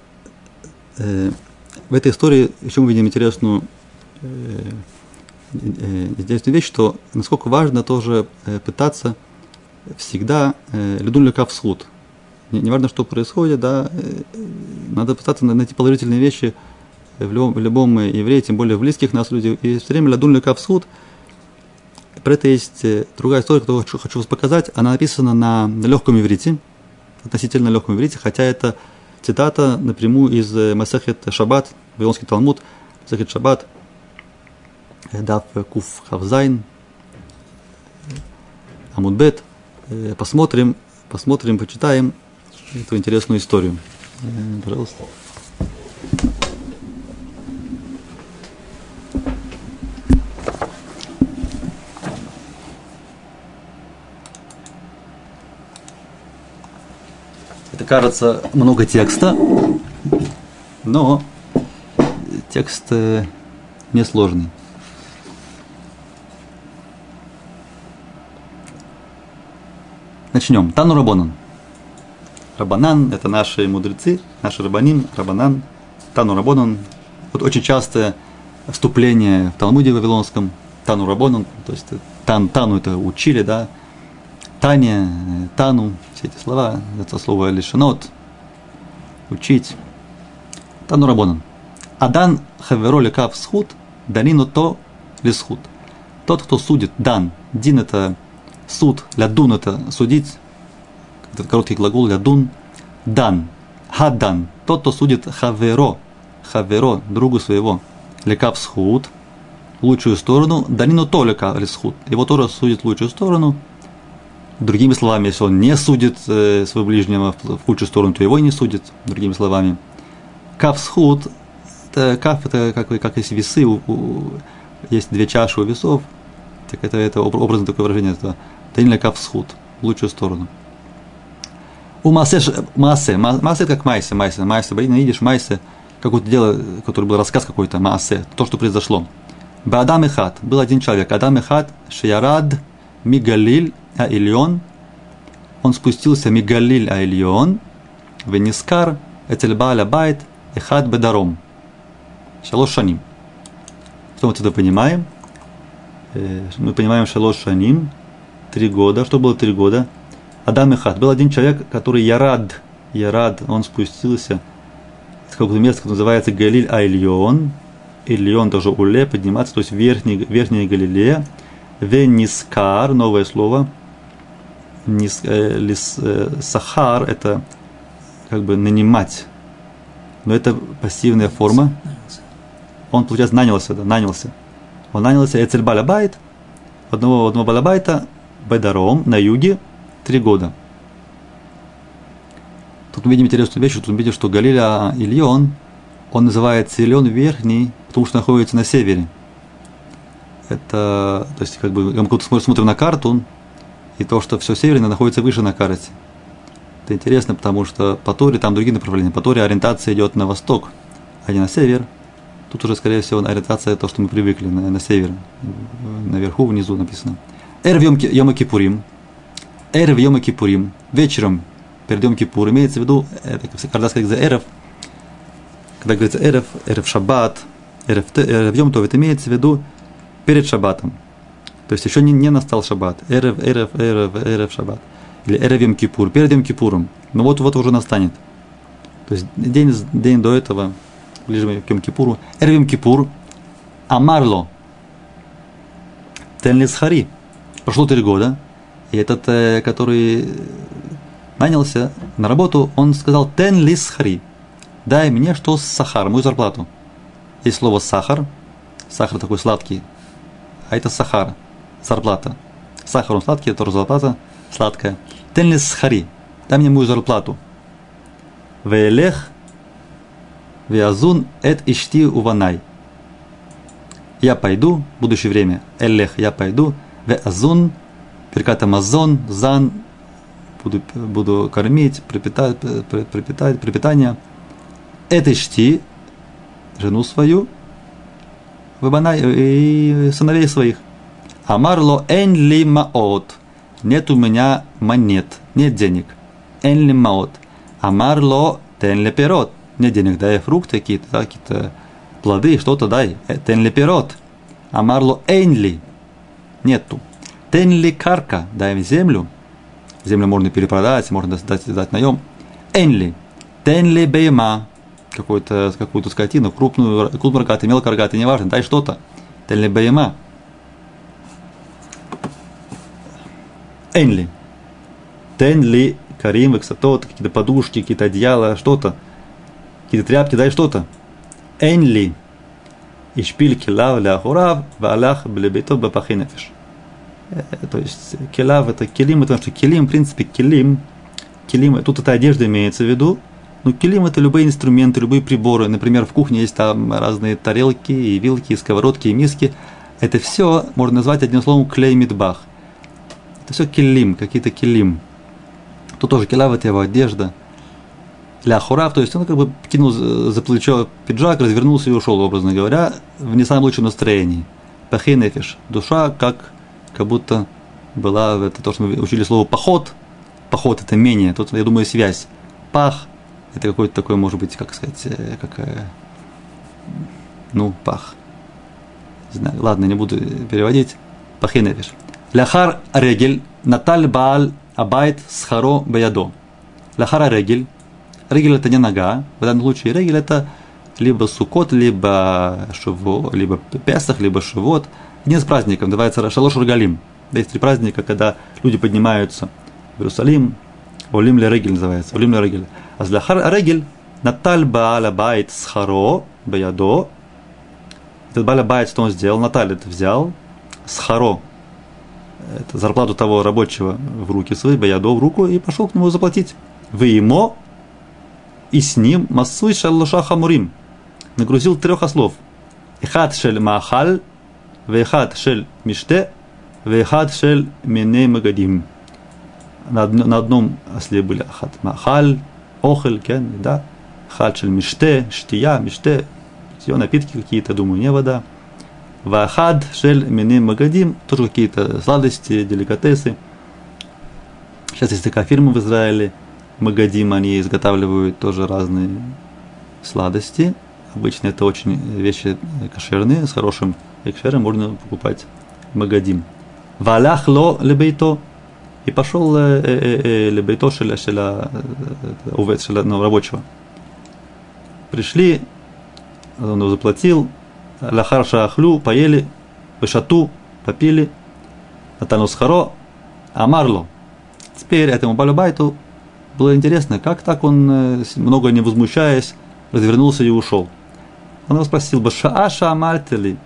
э, в этой истории еще мы видим интересную, э, э, интересную вещь, что насколько важно тоже э, пытаться всегда э, лидун лека в суд. Не, важно, что происходит, да, э, надо пытаться найти положительные вещи в любом, в любом еврее, тем более в близких нас людях. И все время лядун лека в суд. Про это есть э, другая история, которую хочу, хочу вас показать. Она написана на, на легком иврите, относительно легком иврите, хотя это цитата напрямую из э, Масахет Шаббат, Вавилонский Талмуд, Масахет Шаббат, э, Дав Куф Хавзайн, Амудбет. Посмотрим, посмотрим, почитаем эту интересную историю. Пожалуйста. Кажется много текста, но текст э, несложный. Начнем. Тану Рабонан. Рабанан – это наши мудрецы, наши рабаним, Рабанан, Тану Рабонан. Вот очень частое вступление в Талмуде Вавилонском, Тану Рабонан, то есть тан, Тану это учили, да, Таня, Тану, все эти слова, это слово лишенот, учить. Тану Рабонан. Адан хаверо лекав схуд, данину то лисхуд. Тот, кто судит, дан. Дин это суд, лядун это судить. Это короткий глагол лядун. Дан. Хадан. Тот, кто судит хаверо. Хаверо, другу своего. Лекав схуд. Лучшую сторону. Данину то лекав лисхуд. Его тоже судит лучшую сторону Другими словами, если он не судит э, своего ближнего в худшую сторону, то его и не судит, другими словами. Каф схуд, это, каф это как, как если весы, у, у, есть две чаши у весов, так это, это образное такое выражение, это тенля каф схуд, в лучшую сторону. У массе, массе, массе это как майсе, майсе, майсе, видишь, майсе, какое-то дело, которое был рассказ какой-то, массе, то, что произошло. Бадам и хат, был один человек, Адам и хат, Шиярад, Мигалиль, Аильон, он спустился Мигалиль Аильон, Венискар, Эцельбаля Байт, Эхад Бедаром. Шалош Шаним. Что мы отсюда понимаем? Э, мы понимаем Шалош Шаним, три года. Что было три года? Адам и Хат. Был один человек, который Ярад, Ярад, он спустился с какого-то места, которое называется Галиль Айльон. Ильон тоже уле, подниматься, то есть верхний, верхняя Галилея. Венискар, новое слово, нис, э, лис, э, сахар – это как бы нанимать, но это пассивная форма. Он, получается, нанялся, да, нанялся. Он нанялся Эцель Балабайт, одного, одного Балабайта, Бедаром, на юге, три года. Тут мы видим интересную вещь, тут мы видим, что Галиля Ильон, он называется Ильон Верхний, потому что находится на севере. Это, то есть, как бы, мы смотрим на карту, и то, что все северное находится выше на карте. Это интересно, потому что по Торе там другие направления. По Торе ориентация идет на восток, а не на север. Тут уже, скорее всего, ориентация то, что мы привыкли, на, на север. Наверху, внизу написано. Эр в Йома Кипурим. Эр в Йома Кипурим. Вечером перед Йом Кипур. Имеется в виду, это когда сказать за Эрев, когда говорится Эрев, Эрев Шаббат, Эрев, Эрев Йом то это имеется в виду перед Шаббатом. То есть еще не, не настал шаббат. Эрев, эрев, эрев, эрев шаббат. Или эрев Йом Кипур, перед Йом Кипуром. Но вот, вот уже настанет. То есть день, день до этого, ближе к Йом Кипуру. Эрев Йом Кипур, Амарло, Тенлисхари. Прошло три года. И этот, э, который нанялся на работу, он сказал Тен Дай мне что с сахар, мою зарплату. Есть слово сахар. Сахар такой сладкий. А это сахар зарплата. Сахар он сладкий, тоже зарплата сладкая. Тенли схари, дай мне мою зарплату. Веелех, веазун эт ишти уванай. Я пойду, будущее время, элех, я пойду, веазун, перкат амазон, зан, буду, буду кормить, пропитать, пропитать, пропитание. Это ишти, жену свою, выбанай, и сыновей своих. Амарло эн ли маот. Нет у меня монет, нет денег. Эн ли маот. Амарло тен ли пирот. Нет денег, дай фрукты какие-то, да, какие-то плоды, что-то дай. Тен ли пирот. Амарло эн ли. Нету. Тен ли карка. Дай землю. Землю можно перепродать, можно дать, дать наем. Эн ли. Тен ли бейма. Какую-то, какую-то скотину, крупную, крупную рогатый, мелкий рогатый, неважно, дай что-то. Тен ли бейма. Энли. Тенли, Карим, Эксатот, какие-то подушки, какие-то одеяла, что-то. Какие-то тряпки, дай что-то. Энли. И шпиль килав ля ахурав, валях блебетот бапахинефиш. То есть килав это килим, потому что килим, в принципе, килим, килим, тут это одежда имеется в виду, но килим это любые инструменты, любые приборы. Например, в кухне есть там разные тарелки, и вилки, и сковородки, и миски. Это все можно назвать одним словом клей мидбах – это все килим, какие-то килим. Тут тоже килав это его одежда. Ля хурав, то есть он как бы кинул за плечо пиджак, развернулся и ушел, образно говоря, в не самом лучшем настроении. Пахинефиш. Душа как, как будто была, это то, что мы учили слово поход. Поход это менее, тут, я думаю, связь. Пах, это какой-то такой, может быть, как сказать, э, как, э, ну, пах. Не знаю, ладно, не буду переводить. Пахинефиш. Ляхар регель наталь бааль абайт схаро баядо. Ляхар регель. Регель это не нога. В данном случае регель это либо сукот, либо шиво, либо песах, либо шивот. Один из праздников называется Шалош Рогалим. Есть три праздника, когда люди поднимаются в Иерусалим. Олим ле регель называется. Олим ле регель. А с ляхар регель наталь бааль абайт схаро баядо. Этот баль абайт что он сделал? Наталь это взял. Схаро это зарплату того рабочего в руки свои, Баядо в руку, и пошел к нему заплатить. Вы ему и с ним массуй шаллуша хамурим. Нагрузил трех ослов. Ихат шель махаль, вехат шель миште, вехат шель миней магадим. На, на одном осле были ахат махаль, охель, кен, да, хат шель миште, штия, миште, питье, напитки какие-то, думаю, не вода. Вахад шель миней магадим, тоже какие-то сладости, деликатесы. Сейчас есть такая фирма в Израиле, Магадим, они изготавливают тоже разные сладости. Обычно это очень вещи кошерные, с хорошим экшером можно покупать Магадим. Валях ло лебейто. И пошел э, э, э, лебейто шеля шеля увет шеля ну, рабочего. Пришли, он заплатил, лахар шахлю, поели, вышату, попили, натанус харо, амарло. Теперь этому балюбайту было интересно, как так он, э, много не возмущаясь, развернулся и ушел. Он его спросил, Башааша Амальтели,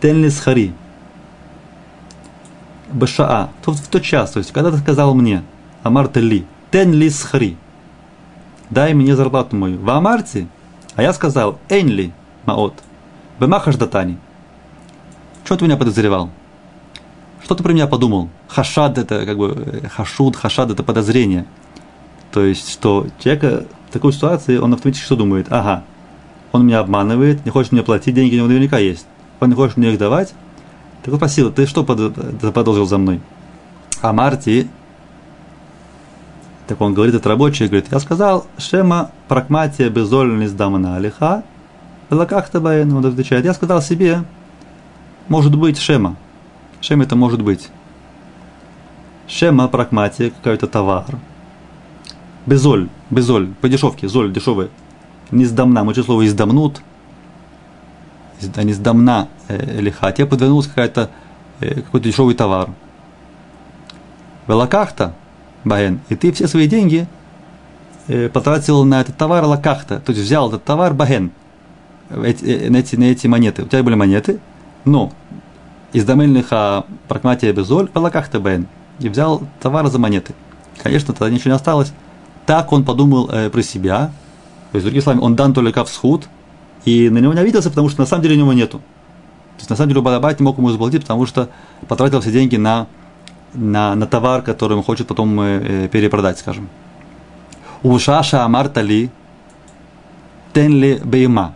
Тенли Схари. Башаа, в тот час, то есть, когда ты сказал мне, Амартели, Тенли Схари, дай мне зарплату мою. В Амарте, а я сказал, Энли Маот, Бемахаш Датани. Что ты меня подозревал? Что ты про меня подумал? Хашад это как бы хашуд, хашад это подозрение. То есть, что человека в такой ситуации, он автоматически что думает? Ага, он меня обманывает, не хочет мне платить, деньги у него наверняка есть. Он не хочет мне их давать. Так вот спросил, ты что подозрил за мной? А Марти, так он говорит, это рабочий, говорит, я сказал, Шема прагматия безольный сдамана алиха, Лакахта Баен, он отвечает, я сказал себе, может быть, Шема, чем это может быть? Шема, прагматия, какой-то товар. Безоль, безоль, по дешевке, золь, дешевый. Не сдамна, мы слово издамнут, а не сдамна э, лиха. Тебе подвернулся какая-то, э, какой-то дешевый товар. Велакахта, Баен, и ты все свои деньги э, потратил на этот товар лакахта, то есть взял этот товар Баген, э, на, эти, на эти монеты. У тебя были монеты, но из домельных прагматия безоль палакахта бен и взял товар за монеты. Конечно, тогда ничего не осталось. Так он подумал э, про себя. То есть, другими словами, он дан только в схуд, и на него не обиделся, потому что на самом деле у него нету. То есть, на самом деле, Бадабайт не мог ему заплатить, потому что потратил все деньги на, на, на товар, который он хочет потом э, перепродать, скажем. Ушаша амартали тенли бейма.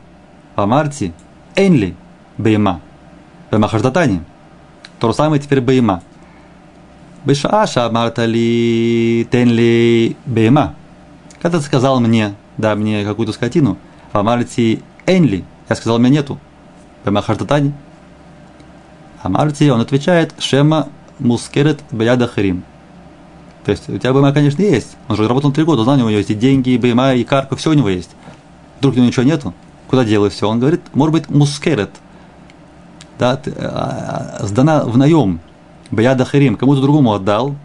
Амарти энли бейма. Бемахаждатани. То же самое теперь Бейма. Бешааша Мартали Тенли Бейма. Когда ты сказал мне, да, мне какую-то скотину, а Марти Энли, я сказал, меня нету. Бемахаждатани. А Марти, он отвечает, Шема Мускерет Беяда Харим. То есть у тебя БМА, конечно, есть. Он же работал три года, знал, у него есть и деньги, и БМА, и карка, все у него есть. Вдруг у него ничего нету. Куда делать все? Он говорит, может быть, мускерет – да, а, сдана в наем, Баяда Харим, кому-то другому отдал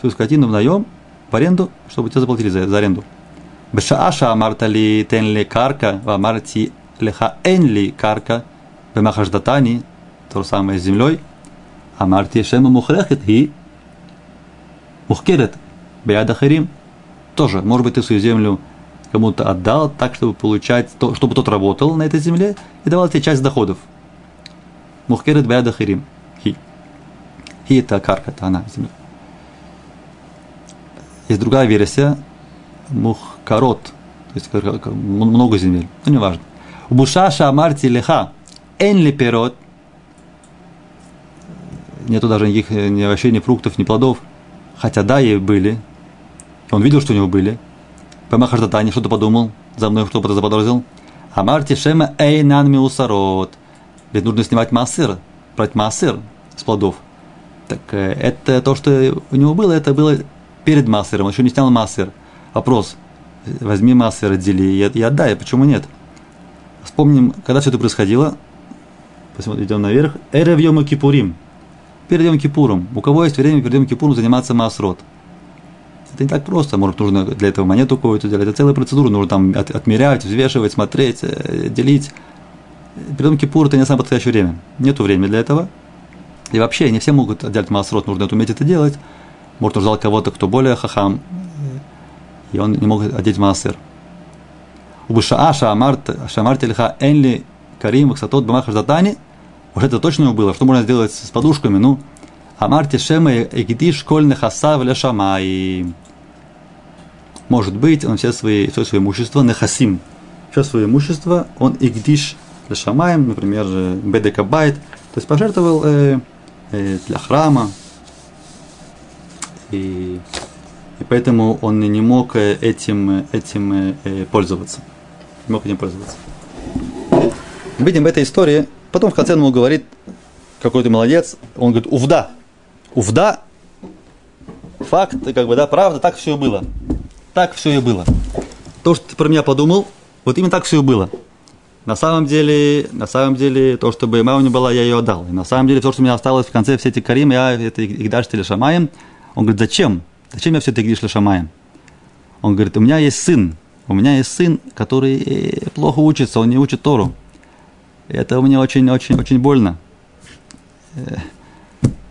свою скотину в наем, в аренду, чтобы тебе заплатили за, за аренду. Бешааша амартали тенли карка, вамарти леха энли карка, бемахаждатани, то же самое с землей, амарти шема мухрехет и мухкерет, Харим, тоже, может быть, ты свою землю кому-то отдал так, чтобы получать, то, чтобы тот работал на этой земле и давал тебе часть доходов – Мухкерет бяда хирим. Хи. Хи это карка, это она, земля. Есть другая версия. Мухкарот. То есть много земель. Ну, неважно. Бушаша амарти леха. Энли перот. Нету даже никаких ни овощей, ни фруктов, ни плодов. Хотя да, и были. Он видел, что у него были. Памахардатани что-то подумал. За мной что-то заподозрил. Амарти шема эйнан миусарот. Ведь нужно снимать массыр, брать массыр с плодов. Так э, это то, что у него было, это было перед массером, он еще не снял массер. Вопрос, возьми массер, отдели и, и отдай, почему нет? Вспомним, когда все это происходило, посмотрим, идем наверх, Эрев Йома Кипурим, перед Йом Кипуром. У кого есть время перед Йом Кипуром заниматься массрот? Это не так просто, может, нужно для этого монету какую-то делать, это целая процедура, нужно там от, отмерять, взвешивать, смотреть, э, делить. перед Кипур это не самое подходящее время. Нету времени для этого. И вообще, не все могут делать маасрот, нужно это уметь это делать. Может, он ждал кого-то, кто более хахам, и он не мог одеть маасер. Убышаа шамарт лиха энли карим ваксатот бамах Вот это точно у было. Что можно сделать с подушками? Ну, амарти шема эгидиш школьных хасав шамай. Может быть, он все свои, все свое имущество, нехасим, все свое имущество, он игдиш лешамаем, например, бедекабайт, то есть пожертвовал э, э, для храма, и, и поэтому он не мог э, этим, этим э, э, пользоваться. Не мог этим пользоваться. Видим в этой истории, потом в конце он ему говорит, какой ты молодец, он говорит, увда, увда, факт, как бы, да, правда, так все и было. Так все и было. То, что ты про меня подумал, вот именно так все и было. На самом деле, на самом деле, то, что бы не была, я ее отдал. И на самом деле, то, что у меня осталось в конце все эти Карим, я это Игдаш или Шамаем. Он говорит, зачем? Зачем я все это Игдаш или Шамаем? Он говорит, у меня есть сын. У меня есть сын, который э, плохо учится, он не учит Тору. Это мне очень-очень-очень больно. Э,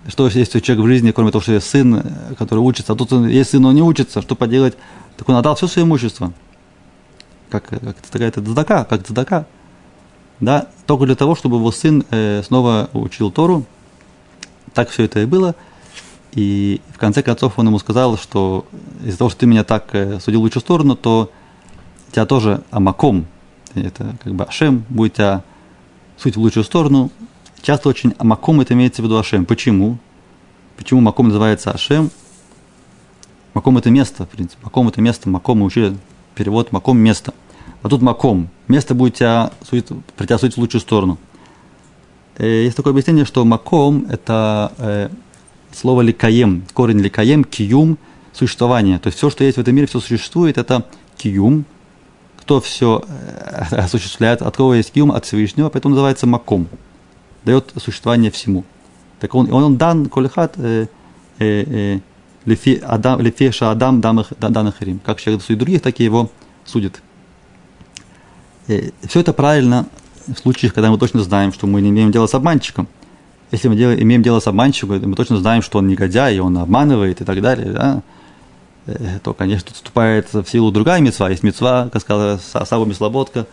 что есть у человека в жизни, кроме того, что есть сын, который учится, а тут есть сын, но не учится, что поделать? Так он отдал все свое имущество. Как, как такая цдака, как цдака. Да, только для того, чтобы его сын э, снова учил Тору. Так все это и было. И в конце концов он ему сказал, что из-за того, что ты меня так э, судил в лучшую сторону, то тебя тоже амаком, это как бы Ашем, будет тебя суть в лучшую сторону. Часто очень амаком это имеется в виду Ашем. Почему? Почему маком называется Ашем? Маком это место, в принципе. Маком это место, маком мы учили перевод маком место. А тут маком. Место будет тебя, при тебя суть в лучшую сторону. Э, есть такое объяснение, что маком это э, слово ликаем, корень ликаем, киюм, существование. То есть все, что есть в этом мире, все существует, это киюм. Кто все э, осуществляет, от кого есть киюм, от Всевышнего, поэтому называется маком. Дает существование всему. Так он, он дан колихат э, э, э, адам, лифи адам данных рим. Как человек судит других, так и его судит. И все это правильно в случаях, когда мы точно знаем, что мы не имеем дела с обманщиком. Если мы делаем, имеем дело с обманщиком, мы точно знаем, что он негодяй, и он обманывает и так далее, да, э, то, конечно, вступает в силу другая мецва. Есть мецва, как сказала Саба Мислоботка,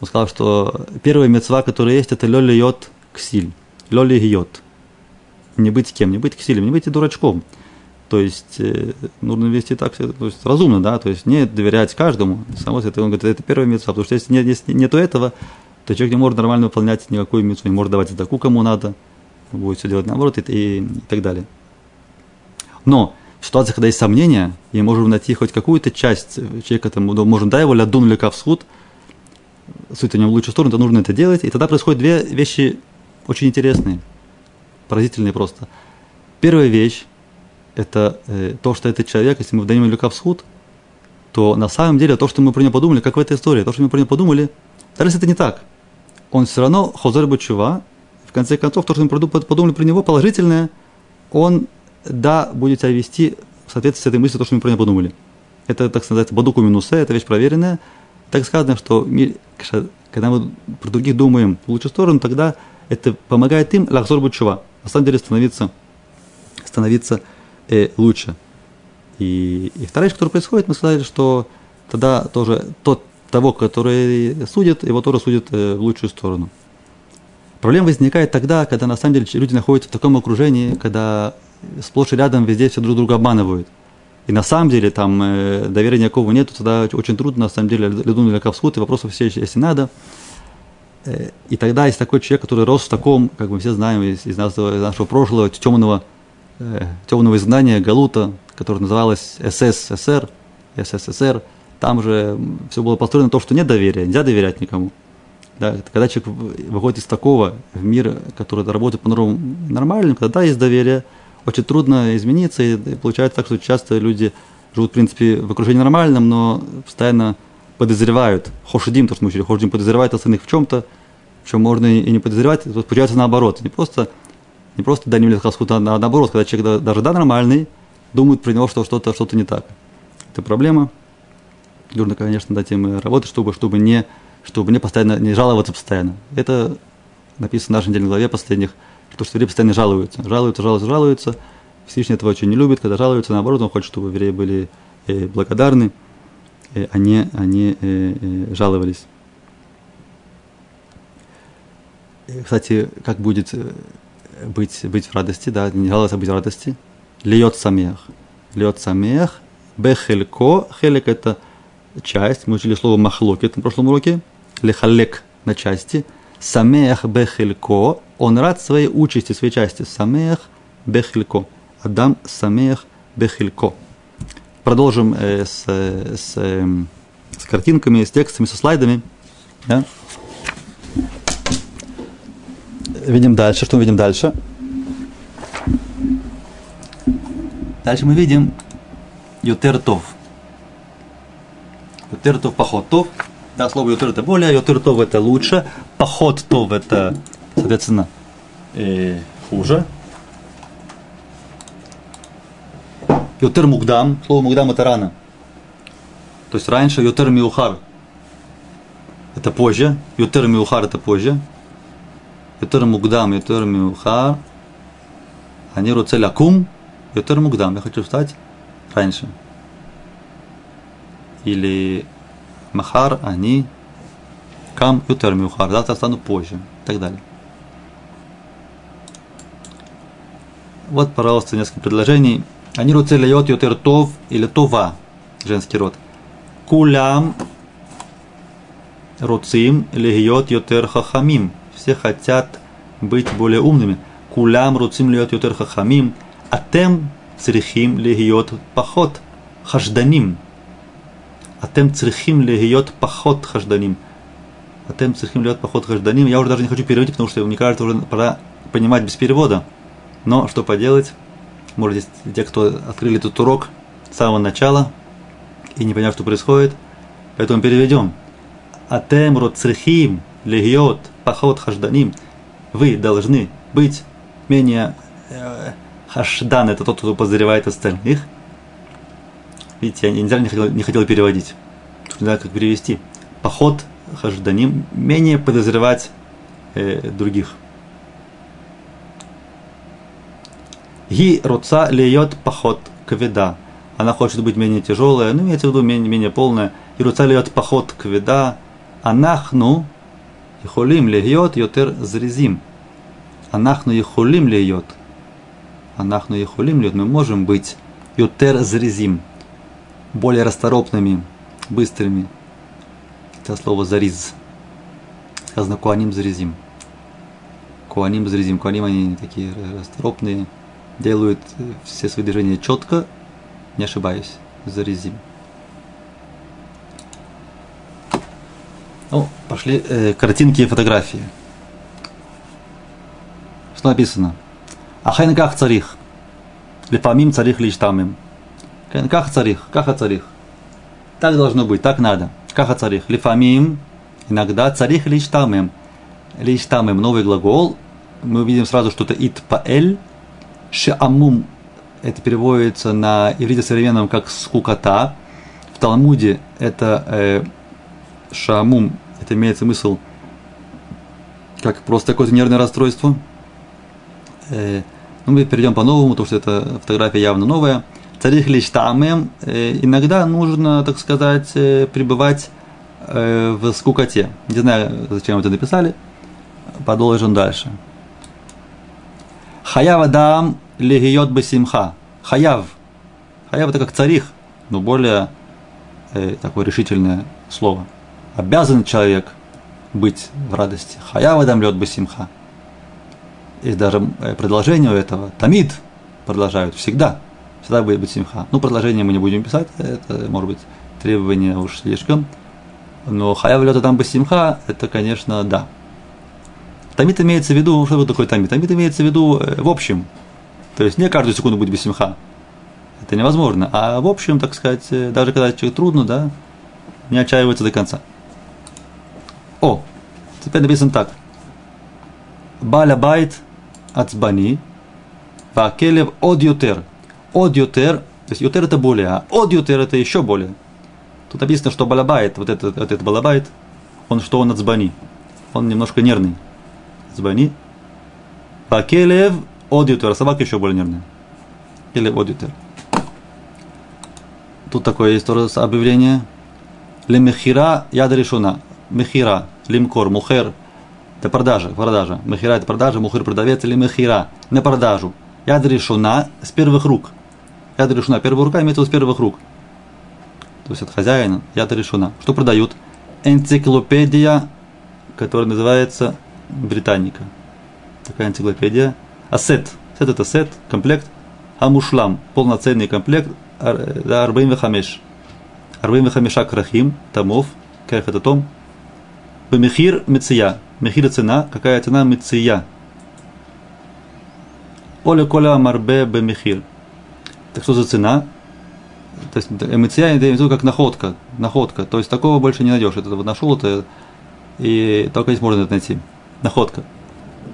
он сказал, что первая мецва, которая есть, это лёли йод ксиль. Лёли йод. Не быть кем, не быть ксилем, не быть дурачком. То есть э, нужно вести так, то есть разумно, да, то есть не доверять каждому. Само это, он говорит, это первая митцва, потому что если, нет, если нету этого, то человек не может нормально выполнять никакую митцву, не может давать задаку кому надо, будет все делать наоборот и, и, и так далее. Но в ситуации, когда есть сомнения, и можем найти хоть какую-то часть человека, там, можем да, его лядун или кавсхуд, суть у него в лучшую сторону, то нужно это делать. И тогда происходят две вещи очень интересные, поразительные просто. Первая вещь, это э, то, что этот человек, если мы вдаем ему капсхуд, то на самом деле то, что мы про него подумали, как в этой истории, то, что мы про него подумали, даже если это не так, он все равно хозер бачува, в конце концов, то, что мы подумали про него положительное, он, да, будет себя вести в соответствии с этой мыслью, то, что мы про него подумали. Это, так сказать, бадуку минусе, это вещь проверенная. Так сказано, что когда мы про других думаем в лучшую сторону, тогда это помогает им лахзор бачува, на самом деле становиться, становиться э, лучше. И, и вторая вещь, которая происходит, мы сказали, что тогда тоже тот, того, который судит, его тоже судят э, в лучшую сторону. Проблема возникает тогда, когда на самом деле люди находятся в таком окружении, когда сплошь и рядом везде все друг друга обманывают. И на самом деле там э, доверия никакого нет, тогда очень трудно, на самом деле, ледун или кавсхуд, и вопросов все, если надо. Э, и тогда есть такой человек, который рос в таком, как мы все знаем из, из, нашего, из нашего прошлого, темного э, темного изгнания Галута, которое называлось СССР, СССР, там же все было построено том, что нет доверия, нельзя доверять никому. Да, когда человек выходит из такого в мир, который работает по-новому нормальным, когда есть доверие, очень трудно измениться, и получается так, что часто люди живут, в принципе, в окружении нормальном, но постоянно подозревают, хошидим, то, что мы учили, хошидим подозревают остальных в чем-то, в чем можно и не подозревать, то получается наоборот. Не просто не просто Даним Литхасхут, а наоборот, когда человек даже да нормальный, думает про него, что что-то что не так. Это проблема. Нужно, конечно, над этим работать, чтобы, чтобы не чтобы мне постоянно не жаловаться постоянно. Это написано в нашей недельной главе последних, что, что евреи постоянно жалуются. Жалуются, жалуются, жалуются. Всевышний этого очень не любит, когда жалуются, наоборот, он хочет, чтобы евреи были э, благодарны, э, они, они э, э, жаловались. Кстати, как будет э, быть, быть в радости, да, не жаловаться, а быть в радости? Льет самех. Льет самех. Бехелько. Хелек – это часть. Мы учили слово махлокет на прошлом уроке. Лехалек на части. Самех бехелько. Он рад своей участи, своей части. Самех бехелько. Адам самех бехелько. Продолжим э, с, с, э, с картинками, с текстами, со слайдами. Да? Видим дальше. Что мы видим дальше? Дальше мы видим Ютертов. Ютертов, поход Да, слово Ютер это более, Ютертов это лучше, поход тов это, Соответственно, э, хуже. Йотер мугдам. Слово мугдам это рано. То есть раньше йотер миухар. Это позже. Йотер миухар это позже. Йотер мугдам, йотер миухар. Они роцелякум. Йотер мугдам. Я хочу встать раньше. Или махар, они кам йотер миухар. Завтра стану позже. И так далее. Вот, пожалуйста, несколько предложений. Они руцели йот ютер тов или това, женский род. Кулям руцим легиот ютер хахамим все хотят быть более умными. Кулям руцим льет ютер хахамим, атем црихим легиот поход хажданим. Атем црихим легиот поход хажданим. Атем црихим легиот поход хажданим. Я уже даже не хочу переводить, потому что мне кажется, уже пора понимать без перевода. Но что поделать? Может, здесь те, кто открыли этот урок с самого начала и не поняв, что происходит, поэтому переведем. Атем роцрихим легиот пахот хажданим, вы должны быть менее э, это тот, кто подозревает остальных. Видите, я не, не, хотел, не хотел переводить. Не знаю, как перевести. Поход хажданим, менее подозревать э, других. Ги руца льет поход кведа. Она хочет быть менее тяжелая, ну, имеется в виду менее, менее полная. И руца льет поход кведа. Анахну Ихулим льет йотер зрезим. Анахну ихулим льет. Анахну ихулим льет. Мы можем быть йотер зрезим. Более расторопными, быстрыми. Это слово зариз. Сказано куаним зрезим. Куаним зрезим. Куаним они такие расторопные, делают все свои движения четко, не ошибаюсь, зарезим. Ну, пошли э, картинки и фотографии. Что написано? Ахайн как царих. Лепамим царих лишь тамим. Как царих, как царих. Так должно быть, так надо. Как царих. Лифамим, иногда царих лишь тамим. Лишь тамим, новый глагол. Мы увидим сразу, что это ит паэль. Шеамум, это переводится на иврите современном как скукота. В Талмуде это э, шамум, это имеет смысл как просто какое-то нервное расстройство. Э, ну, мы перейдем по-новому, потому что эта фотография явно новая. Царих лишь тамем, э, иногда нужно, так сказать, э, пребывать э, в скукоте. Не знаю, зачем это написали. Продолжим дальше. Хаяв адам легиот басимха. Хаяв. Хаяв это как царих, но более э, такое решительное слово – обязан человек быть в радости. Хаява дам лед басимха. Есть даже э, продолжение у этого. Тамид продолжают всегда. Всегда будет быть симха. Ну, продолжение мы не будем писать, это может быть требование уж слишком. Но хаяв лед там басимха, это, конечно, да. Тамид имеется в виду, что такое тамид? Тамид имеется в виду э, в общем. То есть не каждую секунду будет басимха. Это невозможно. А в общем, так сказать, э, даже когда человек трудно, да, не отчаивается до конца. О, теперь написано так. Баля байт ацбани, вакелев од ютер. Од ютер, то есть ютер это более, а од ютер это еще более. Тут написано, что балабайт, вот этот, вот этот балабайт, он что он отзбани? Он немножко нервный. Отзбани. Вакелев одютер. Собака еще более нервная. Или одютер. Тут такое есть тоже объявление. Лемехира яда решена. Мехира, лимкор, мухер. Это продажа, продажа. Мехира это продажа, мухер продавец или мехира на продажу. Яд решена с первых рук. Яд решена, первая рука имеется с первых рук. То есть от хозяина, яд решена. Что продают? Энциклопедия, которая называется Британика. Такая энциклопедия. Асет. Сет это сет, комплект. Амушлам. Полноценный комплект. Арбаим вехамеш. Арбаим вехамеша крахим. Томов. Как это том? Бемехир меция. Мехир цена. Какая цена меция? Оля коля марбе бемехир. Так что за цена? То есть эмиция это имеется как находка, находка. То есть такого больше не найдешь. Это вот нашел это и только здесь можно это найти. Находка.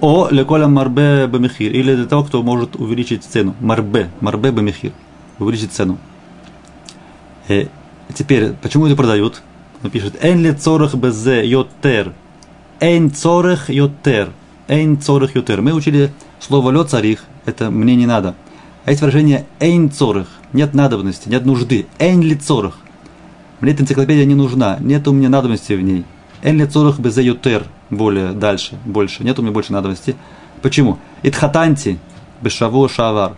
О леколя марбе бемехир. Или для того, кто может увеличить цену. Марбе. Марбе бемехир. Увеличить цену. Э, теперь, почему это продают? Он пишет, эн ли цорах безе йотер. Эн цорах йотер. Эн цорах йотер. Мы учили слово лё царих. Это мне не надо. А есть выражение эйн цорах. Нет надобности, нет нужды. Эйн ли цорах. Мне эта энциклопедия не нужна. Нет у меня надобности в ней. Эйн ли цорах безе йотер. Более дальше, больше. Нет у меня больше надобности. Почему? Итхатанти бешаву шавар.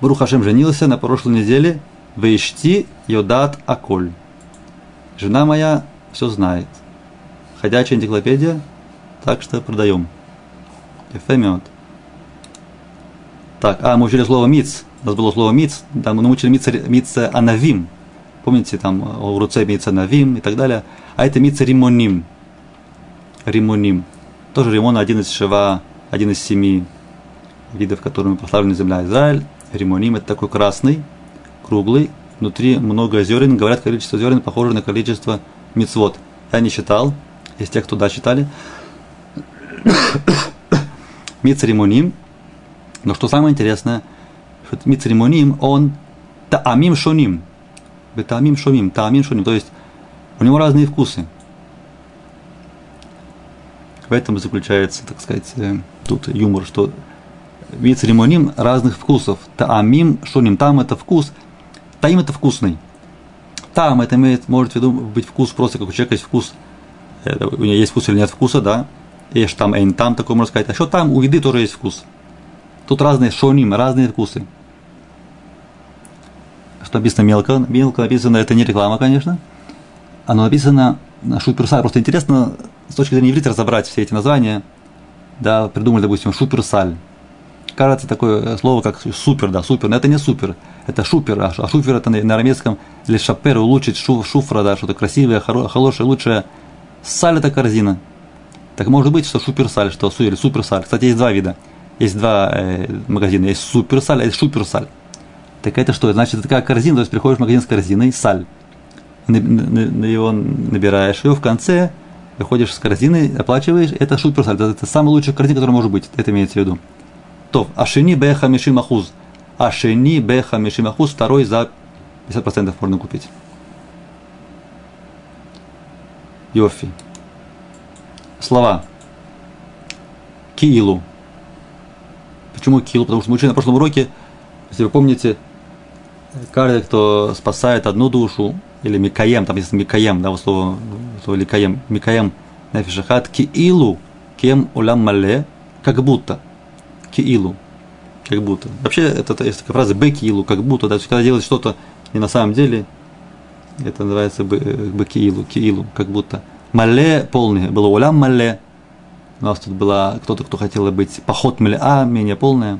Брух Хашем женился на прошлой неделе. Вейшти йодат аколь. Жена моя все знает. Ходячая энциклопедия, так что продаем. Ефемиот. Так, а, мы учили слово миц. У нас было слово миц. Да, мы научили миц, миц анавим. Помните, там в руце миц анавим и так далее. А это миц римоним. Римоним. Тоже римон один из шева, один из семи видов, которыми прославлена земля Израиль. Римоним это такой красный, круглый, внутри много зерен. Говорят, количество зерен похоже на количество мицвод. Я не считал, есть те, кто да, читали. Мицеримоним. Но что самое интересное, что мицеримоним, он таамим шоним. Таамим шоним, таамим шоним. То есть у него разные вкусы. В этом заключается, так сказать, э, тут юмор, что вид церемоним разных вкусов. Таамим, шоним, там это вкус, таим это вкусный. Там это имеет, может быть вкус просто, как у человека есть вкус, у него есть вкус или нет вкуса, да. Есть там, эйн, там, такое можно сказать. А что там, у еды тоже есть вкус. Тут разные шоним, разные вкусы. Что написано мелко? Мелко написано, это не реклама, конечно. Оно написано на шуперсаль. Просто интересно с точки зрения иврита разобрать все эти названия. Да, придумали, допустим, шуперсаль. Кажется, такое слово, как супер, да, супер. Но это не супер, это шупер. А, а шупер это на арамейском или шапер, улучшить, шу, шуфра, да, что-то красивое, хорошее, лучшее. Саль это корзина. Так может быть, что шуперсаль, что су или суперсаль. Кстати, есть два вида. Есть два э, магазина. Есть суперсаль, а есть шуперсаль. Так это что? Значит, это такая корзина, то есть приходишь в магазин с корзиной, саль. На, на, на его набираешь ее, в конце выходишь с корзиной, оплачиваешь, это суперсаль. Это, это самый лучший корзин, который может быть. Это имеется в виду. То, ашени беха мишим ахуз. Ашени беха мишим ахуз, второй за 50% можно купить. Йофи. Слова. Киилу. Почему киилу? Потому что мы учили на прошлом уроке, если вы помните, каждый, кто спасает одну душу, или Микаем, там есть Микаем, да, вот слово, слово Ликаем, Микаем, Нефишахат, Киилу, Кем Улам Мале, как будто, Киилу, как будто. Вообще, это есть такая фраза Бекиилу, как будто, да, когда делать что-то не на самом деле, это называется Бекиилу, Киилу, как будто. Мале полный, было Улам Мале, у нас тут была кто-то, кто хотел быть поход а менее полная.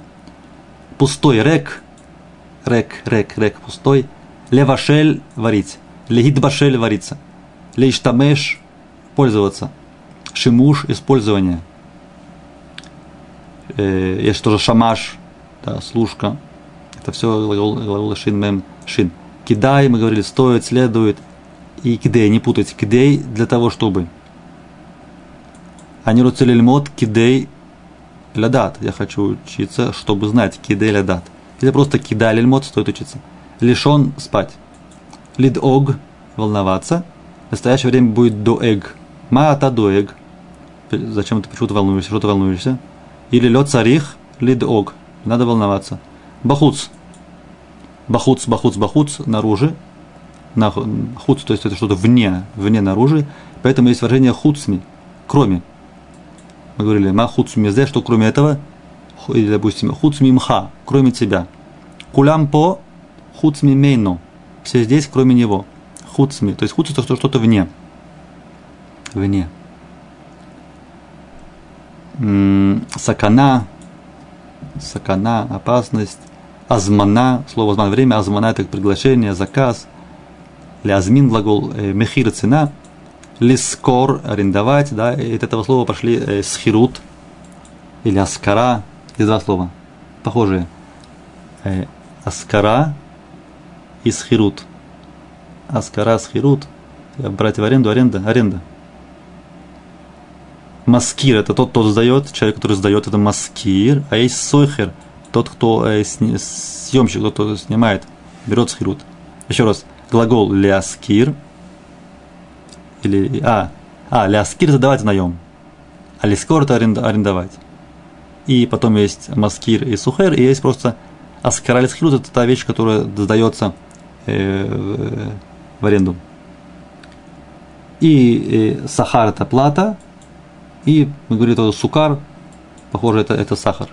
Пустой рек, рек, рек, рек, пустой. Левашель варить. Легидбашель вариться. Лейштамеш пользоваться. Шимуш использование. Э, есть тоже шамаш, да, служка. Это все глагол, шин, мем, шин. Кидай, мы говорили, стоит, следует. И кидей, не путать. Кидей для того, чтобы. Они руцели льмот, кидей лядат. Я хочу учиться, чтобы знать. Кидей лядат. Или просто кидай льмот, стоит учиться. Лишен спать. Лидог – волноваться. В настоящее время будет доэг. Маата доэг. Зачем ты почему-то волнуешься? Что ты волнуешься? Или лед царих, ли дог. Надо волноваться. Бахуц. Бахуц, бахуц, бахуц, наружу. На, хуц, то есть это что-то вне, вне наружу. Поэтому есть выражение хуцми, кроме. Мы говорили, ма хуц мезе, что кроме этого, или, допустим, хуц мимха, кроме тебя. Кулям по хуц мейно. Все здесь, кроме него. Хуцми. То есть хуц это что-то вне. Вне. Сакана. Сакана, опасность. Азмана, слово азман время, азмана это приглашение, заказ. Лязмин глагол, э, мехир цена. Лискор арендовать, да, и от этого слова пошли э, схирут или аскара, есть два слова, похожие. Э, аскара и схирут. Аскара, схирут, брать в аренду, аренда, аренда. Маскир – это тот, кто сдает, человек, который сдает, это маскир, а есть сойхер, тот, кто э, сни, съемщик, тот, кто снимает, берет схирут. Еще раз, глагол ляскир, или, а, а, ляскир – это давать наем, а лискор – это арендовать. И потом есть маскир и сухер, и есть просто аскара лискирут – это та вещь, которая сдается э, в аренду. И э, сахар – это плата – и мы говорим, это сукар, похоже, это, это сахар.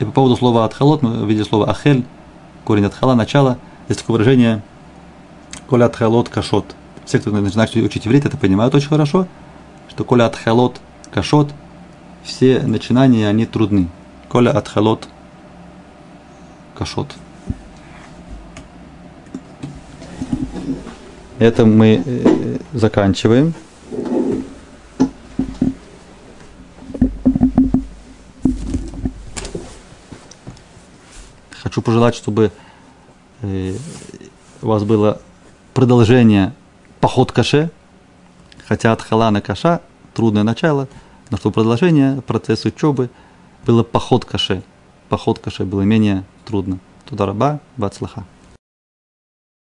И по поводу слова атхалот, мы видели слово ахель, корень атхала, начало. Есть такое выражение коля атхалот кашот. Все, кто начинает учить иврит, это понимают очень хорошо, что коля атхалот кашот, все начинания, они трудны. Коля атхалот кашот. Это мы э, заканчиваем. Хочу пожелать, чтобы э, у вас было продолжение поход каше, хотя от халана каша трудное начало, но чтобы продолжение процесса учебы было поход каше. Поход каше было менее трудно. Туда раба, бацлаха.